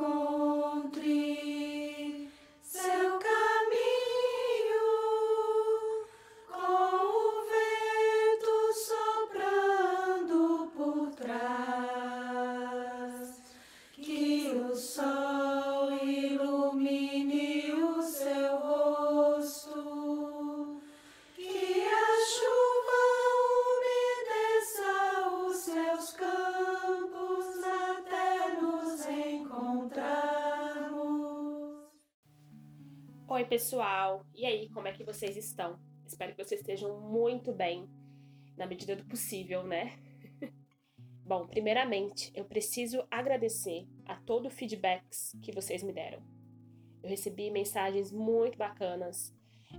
contrito. Oi, pessoal! E aí, como é que vocês estão? Espero que vocês estejam muito bem, na medida do possível, né? Bom, primeiramente, eu preciso agradecer a todo o feedbacks que vocês me deram. Eu recebi mensagens muito bacanas,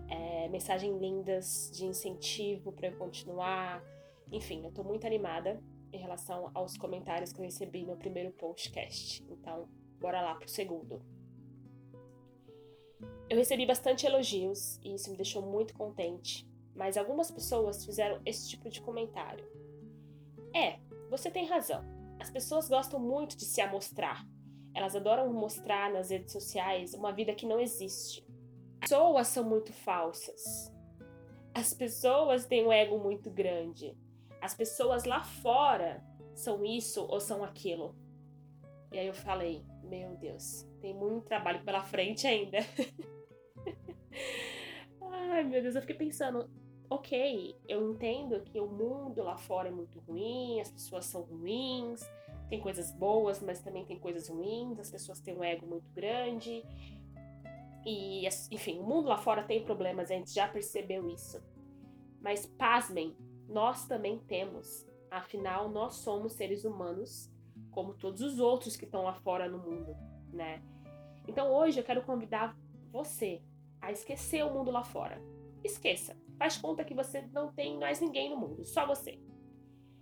é, mensagens lindas de incentivo para eu continuar. Enfim, eu tô muito animada em relação aos comentários que eu recebi no primeiro podcast. Então, bora lá pro segundo. Eu recebi bastante elogios e isso me deixou muito contente, mas algumas pessoas fizeram esse tipo de comentário. É, você tem razão. As pessoas gostam muito de se amostrar. Elas adoram mostrar nas redes sociais uma vida que não existe. As pessoas são muito falsas. As pessoas têm um ego muito grande. As pessoas lá fora são isso ou são aquilo. E aí eu falei, meu Deus, tem muito trabalho pela frente ainda. Ai, meu Deus, eu fiquei pensando, ok, eu entendo que o mundo lá fora é muito ruim, as pessoas são ruins, tem coisas boas, mas também tem coisas ruins, as pessoas têm um ego muito grande. E, enfim, o mundo lá fora tem problemas, a gente já percebeu isso. Mas pasmem, nós também temos. Afinal, nós somos seres humanos, como todos os outros que estão lá fora no mundo, né? Então hoje eu quero convidar você a esquecer o mundo lá fora. Esqueça. Faz conta que você não tem mais ninguém no mundo, só você.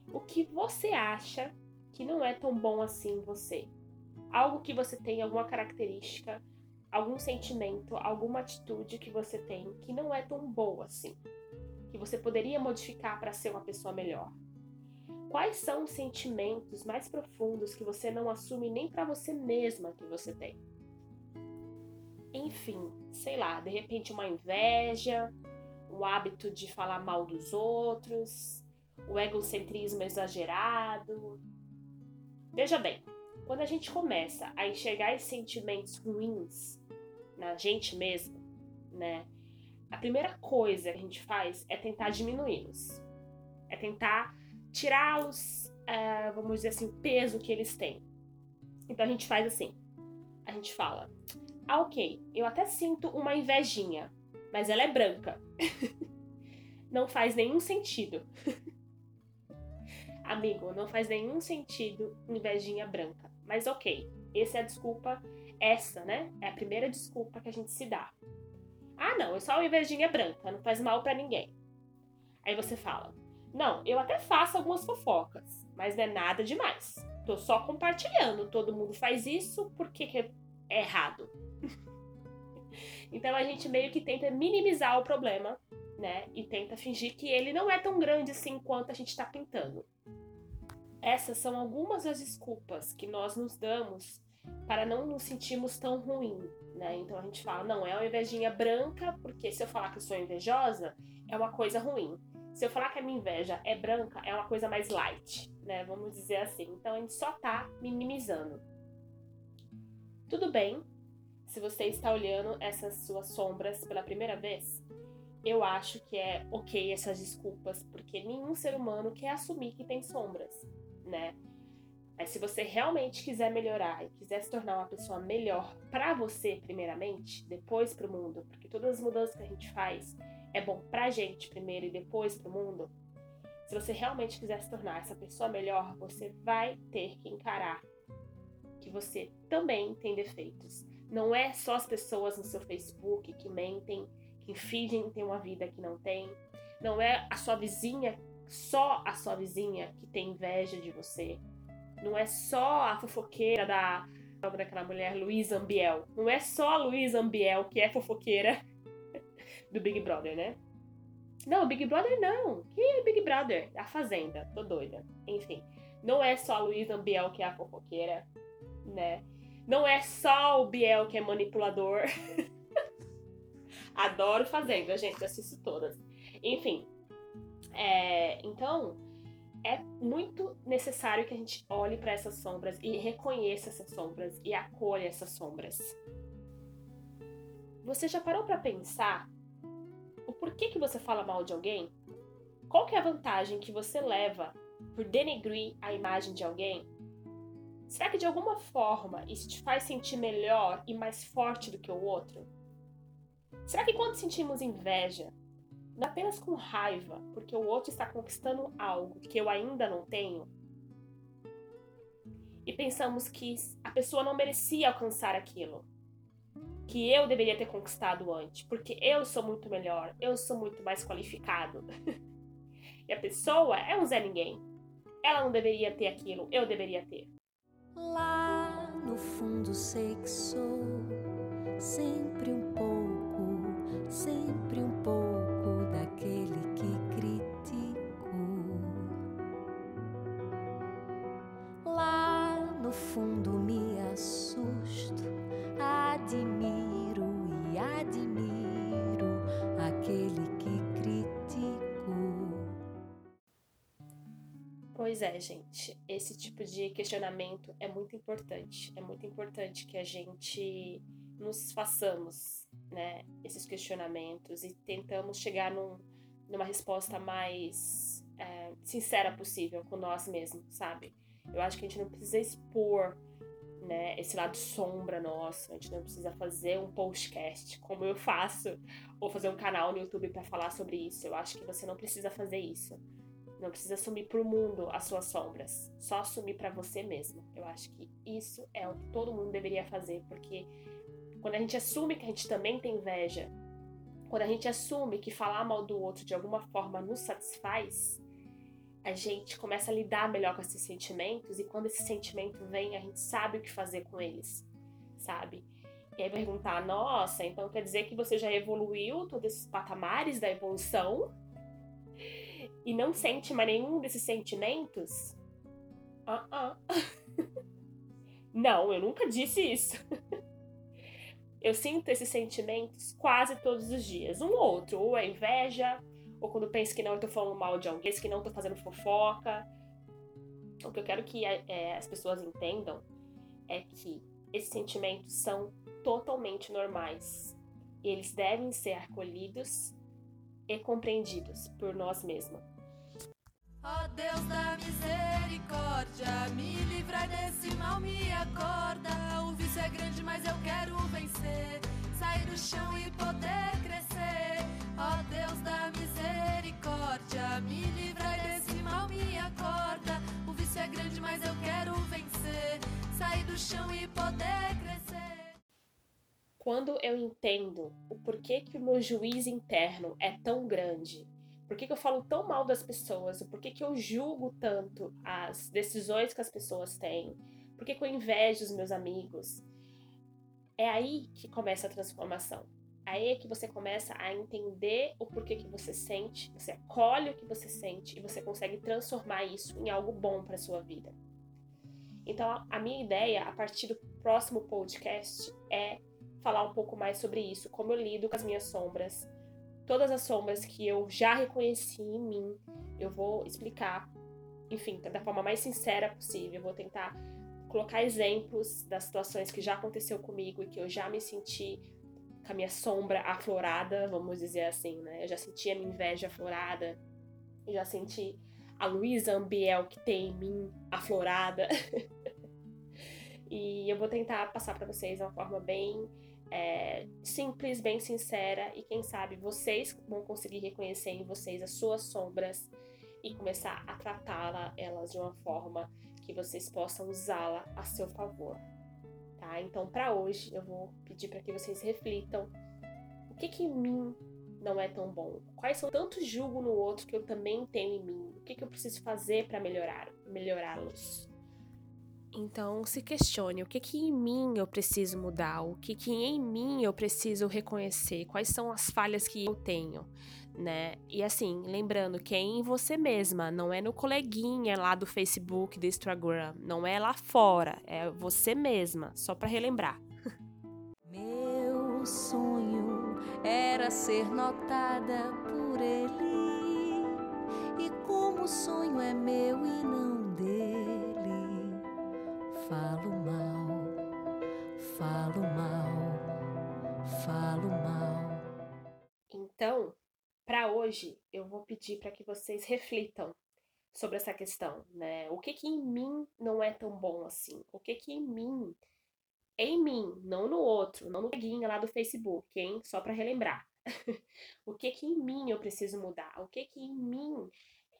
O que você acha que não é tão bom assim em você? Algo que você tem, alguma característica, algum sentimento, alguma atitude que você tem que não é tão boa assim, que você poderia modificar para ser uma pessoa melhor. Quais são os sentimentos mais profundos que você não assume nem para você mesma que você tem? Enfim, sei lá, de repente uma inveja, o hábito de falar mal dos outros, o egocentrismo exagerado. Veja bem, quando a gente começa a enxergar esses sentimentos ruins na gente mesmo, né? A primeira coisa que a gente faz é tentar diminuí-los. É tentar tirá-los, uh, vamos dizer assim, o peso que eles têm. Então a gente faz assim: a gente fala, ah, ok, eu até sinto uma invejinha, mas ela é branca. não faz nenhum sentido. Amigo, não faz nenhum sentido invejinha branca. Mas ok, essa é a desculpa, essa, né? É a primeira desculpa que a gente se dá. Ah, não, é só uma invejinha branca, não faz mal para ninguém. Aí você fala, não, eu até faço algumas fofocas, mas não é nada demais. Tô só compartilhando, todo mundo faz isso, por que, que é errado? então a gente meio que tenta minimizar o problema, né? E tenta fingir que ele não é tão grande assim quanto a gente está pintando. Essas são algumas das desculpas que nós nos damos para não nos sentirmos tão ruim, né? Então a gente fala, não, é uma invejinha branca, porque se eu falar que eu sou invejosa, é uma coisa ruim. Se eu falar que a minha inveja é branca, é uma coisa mais light, né? Vamos dizer assim. Então a gente só tá minimizando. Tudo bem se você está olhando essas suas sombras pela primeira vez. Eu acho que é ok essas desculpas, porque nenhum ser humano quer assumir que tem sombras, né? Mas se você realmente quiser melhorar e quiser se tornar uma pessoa melhor para você, primeiramente, depois para o mundo, porque todas as mudanças que a gente faz é bom pra gente primeiro e depois pro mundo. Se você realmente quiser se tornar essa pessoa melhor, você vai ter que encarar que você também tem defeitos. Não é só as pessoas no seu Facebook que mentem, que fingem ter uma vida que não tem. Não é a sua vizinha, só a sua vizinha que tem inveja de você. Não é só a fofoqueira da daquela mulher Luísa Ambiel. Não é só a Luísa Ambiel que é fofoqueira do Big Brother, né? Não, Big Brother não. Que é Big Brother? A Fazenda. Tô doida. Enfim. Não é só a Luísa Ambiel que é a fofoqueira, né? Não é só o Biel que é manipulador. Adoro Fazenda, gente, assisto todas. Enfim, é, então é muito necessário que a gente olhe para essas sombras e reconheça essas sombras e acolha essas sombras. Você já parou para pensar o porquê que você fala mal de alguém? Qual que é a vantagem que você leva por denegrir a imagem de alguém? Será que de alguma forma isso te faz sentir melhor e mais forte do que o outro? Será que quando sentimos inveja, não é apenas com raiva, porque o outro está conquistando algo que eu ainda não tenho, e pensamos que a pessoa não merecia alcançar aquilo, que eu deveria ter conquistado antes, porque eu sou muito melhor, eu sou muito mais qualificado. e a pessoa é um Zé Ninguém. Ela não deveria ter aquilo, eu deveria ter. Lá no fundo sei que sou sempre um Pois é, gente. Esse tipo de questionamento é muito importante. É muito importante que a gente nos façamos, né, esses questionamentos e tentamos chegar num, numa resposta mais é, sincera possível com nós mesmos, sabe? Eu acho que a gente não precisa expor, né, esse lado sombra nosso. A gente não precisa fazer um podcast como eu faço ou fazer um canal no YouTube para falar sobre isso. Eu acho que você não precisa fazer isso. Não precisa assumir para o mundo as suas sombras, só assumir para você mesmo. Eu acho que isso é o que todo mundo deveria fazer, porque quando a gente assume que a gente também tem inveja, quando a gente assume que falar mal do outro de alguma forma nos satisfaz, a gente começa a lidar melhor com esses sentimentos e quando esse sentimento vem, a gente sabe o que fazer com eles, sabe? E aí perguntar, nossa, então quer dizer que você já evoluiu todos esses patamares da evolução? E não sente mais nenhum desses sentimentos? Ah, uh, -uh. não, eu nunca disse isso. eu sinto esses sentimentos quase todos os dias. Um ou outro, ou é inveja, ou quando penso que não, tô falando mal de alguém, que não tô fazendo fofoca. O que eu quero que é, as pessoas entendam é que esses sentimentos são totalmente normais. Eles devem ser acolhidos e compreendidos por nós mesmos. Ó oh Deus da misericórdia, me livrai desse mal, me acorda. O vício é grande, mas eu quero vencer. Sair do chão e poder crescer. Ó oh Deus da misericórdia, me livrai desse mal, me acorda. O vício é grande, mas eu quero vencer. Sair do chão e poder crescer quando eu entendo o porquê que o meu juiz interno é tão grande, por que, que eu falo tão mal das pessoas, o porquê que eu julgo tanto as decisões que as pessoas têm, por que, que eu invejo os meus amigos, é aí que começa a transformação. Aí é que você começa a entender o porquê que você sente, você acolhe o que você sente e você consegue transformar isso em algo bom para sua vida. Então, a minha ideia, a partir do próximo podcast, é falar um pouco mais sobre isso, como eu lido com as minhas sombras, todas as sombras que eu já reconheci em mim, eu vou explicar, enfim, da forma mais sincera possível. Eu vou tentar colocar exemplos das situações que já aconteceu comigo e que eu já me senti com a minha sombra aflorada, vamos dizer assim, né? Eu já senti a minha inveja aflorada, eu já senti a Luísa Ambiel que tem em mim aflorada. e eu vou tentar passar para vocês uma forma bem é, simples, bem sincera e quem sabe vocês vão conseguir reconhecer em vocês as suas sombras e começar a tratá-la elas de uma forma que vocês possam usá-la a seu favor. Tá? Então, para hoje, eu vou pedir para que vocês reflitam o que que em mim não é tão bom? Quais são tantos julgo no outro que eu também tenho em mim? O que que eu preciso fazer para melhorar, melhorá-los? Então, se questione o que que em mim eu preciso mudar, o que que em mim eu preciso reconhecer, quais são as falhas que eu tenho, né? E assim, lembrando que é em você mesma, não é no coleguinha lá do Facebook, do Instagram, não é lá fora, é você mesma, só para relembrar. Meu sonho era ser notada por ele. E como o sonho é meu pedir para que vocês reflitam sobre essa questão, né? O que que em mim não é tão bom assim? O que que em mim em mim, não no outro, não no peguinha lá do Facebook, hein? Só para relembrar. o que que em mim eu preciso mudar? O que que em mim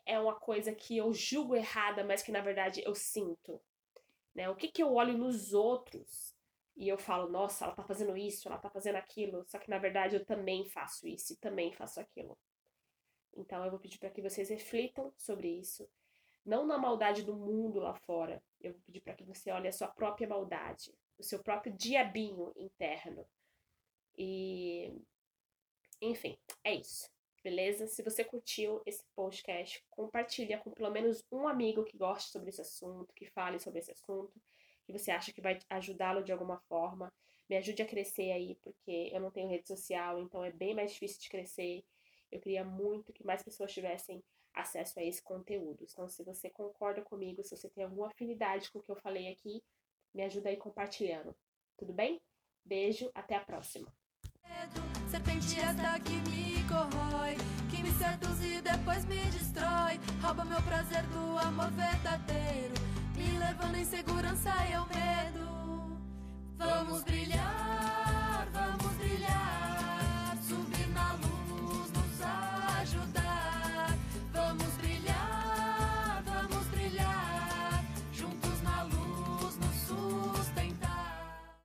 é uma coisa que eu julgo errada, mas que na verdade eu sinto? Né? O que que eu olho nos outros e eu falo, nossa, ela tá fazendo isso, ela tá fazendo aquilo, só que na verdade eu também faço isso e também faço aquilo. Então eu vou pedir para que vocês reflitam sobre isso, não na maldade do mundo lá fora. Eu vou pedir para que você olhe a sua própria maldade, o seu próprio diabinho interno. E enfim, é isso. Beleza? Se você curtiu esse podcast, compartilha com pelo menos um amigo que goste sobre esse assunto, que fale sobre esse assunto que você acha que vai ajudá-lo de alguma forma. Me ajude a crescer aí, porque eu não tenho rede social, então é bem mais difícil de crescer. Eu queria muito que mais pessoas tivessem acesso a esse conteúdo. Então, se você concorda comigo, se você tem alguma afinidade com o que eu falei aqui, me ajuda aí compartilhando. Tudo bem? Beijo, até a próxima. Serpente esta que me corrói, que me seduz e depois me destrói. Rouba meu prazer do amor verdadeiro levando insegurança e o medo.